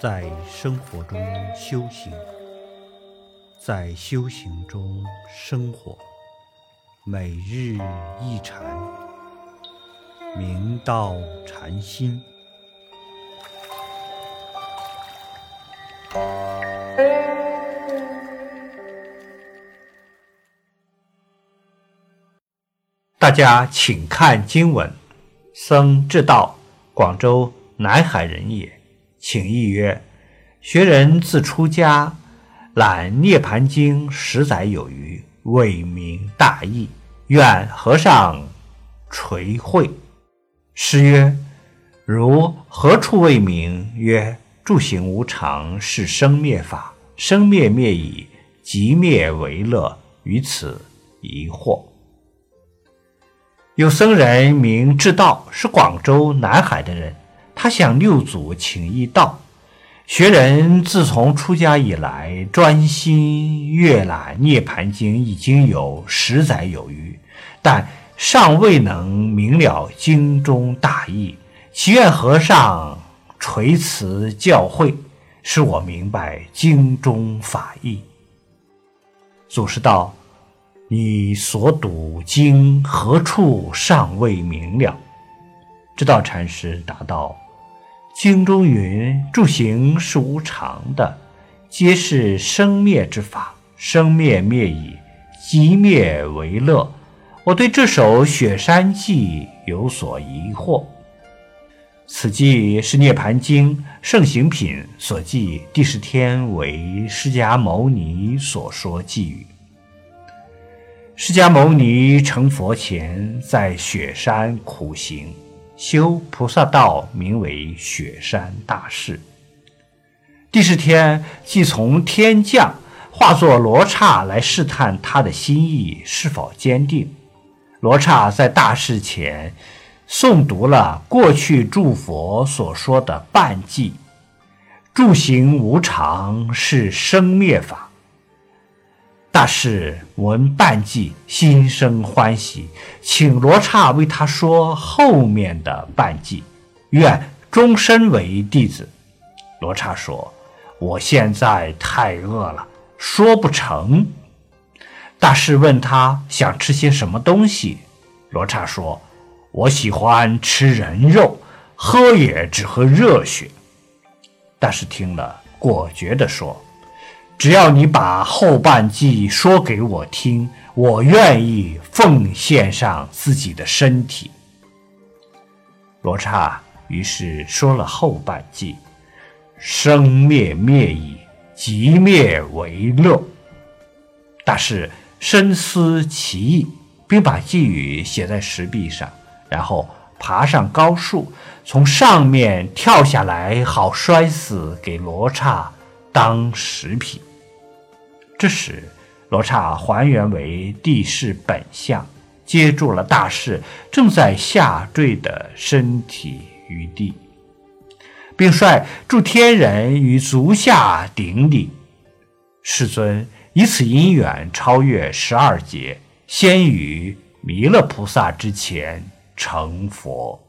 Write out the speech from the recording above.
在生活中修行，在修行中生活，每日一禅，明道禅心。大家请看经文：僧智道，广州南海人也。请意曰：学人自出家，览《涅盘经》十载有余，未明大义，愿和尚垂诲。诗曰：如何处未明？曰：住行无常，是生灭法，生灭灭已，即灭为乐。于此疑惑。有僧人名智道，是广州南海的人。他向六祖请益道：学人自从出家以来，专心阅览《涅盘经》，已经有十载有余，但尚未能明了经中大义。祈愿和尚垂慈教诲，使我明白经中法义。祖师道。你所读经何处尚未明了？知道禅师答道：“经中云，住行是无常的，皆是生灭之法，生灭灭已，即灭为乐。我对这首《雪山记》有所疑惑。此记是《涅盘经》圣行品所记，第十天为释迦牟尼所说寄语。”释迦牟尼成佛前，在雪山苦行修菩萨道，名为雪山大士。第十天，即从天降，化作罗刹来试探他的心意是否坚定。罗刹在大士前诵读了过去诸佛所说的半偈：“住行无常，是生灭法。”大师闻半偈，心生欢喜，请罗刹为他说后面的半偈，愿终身为弟子。罗刹说：“我现在太饿了，说不成。”大师问他想吃些什么东西，罗刹说：“我喜欢吃人肉，喝也只喝热血。”大师听了，果决地说。只要你把后半句说给我听，我愿意奉献上自己的身体。罗刹于是说了后半句：“生灭灭已，即灭为乐。”大师深思其意，并把寄语写在石壁上，然后爬上高树，从上面跳下来，好摔死，给罗刹当食品。这时，罗刹还原为地势本相，接住了大士正在下坠的身体于地，并率诸天人于足下顶礼。世尊以此因缘超越十二劫，先于弥勒菩萨之前成佛。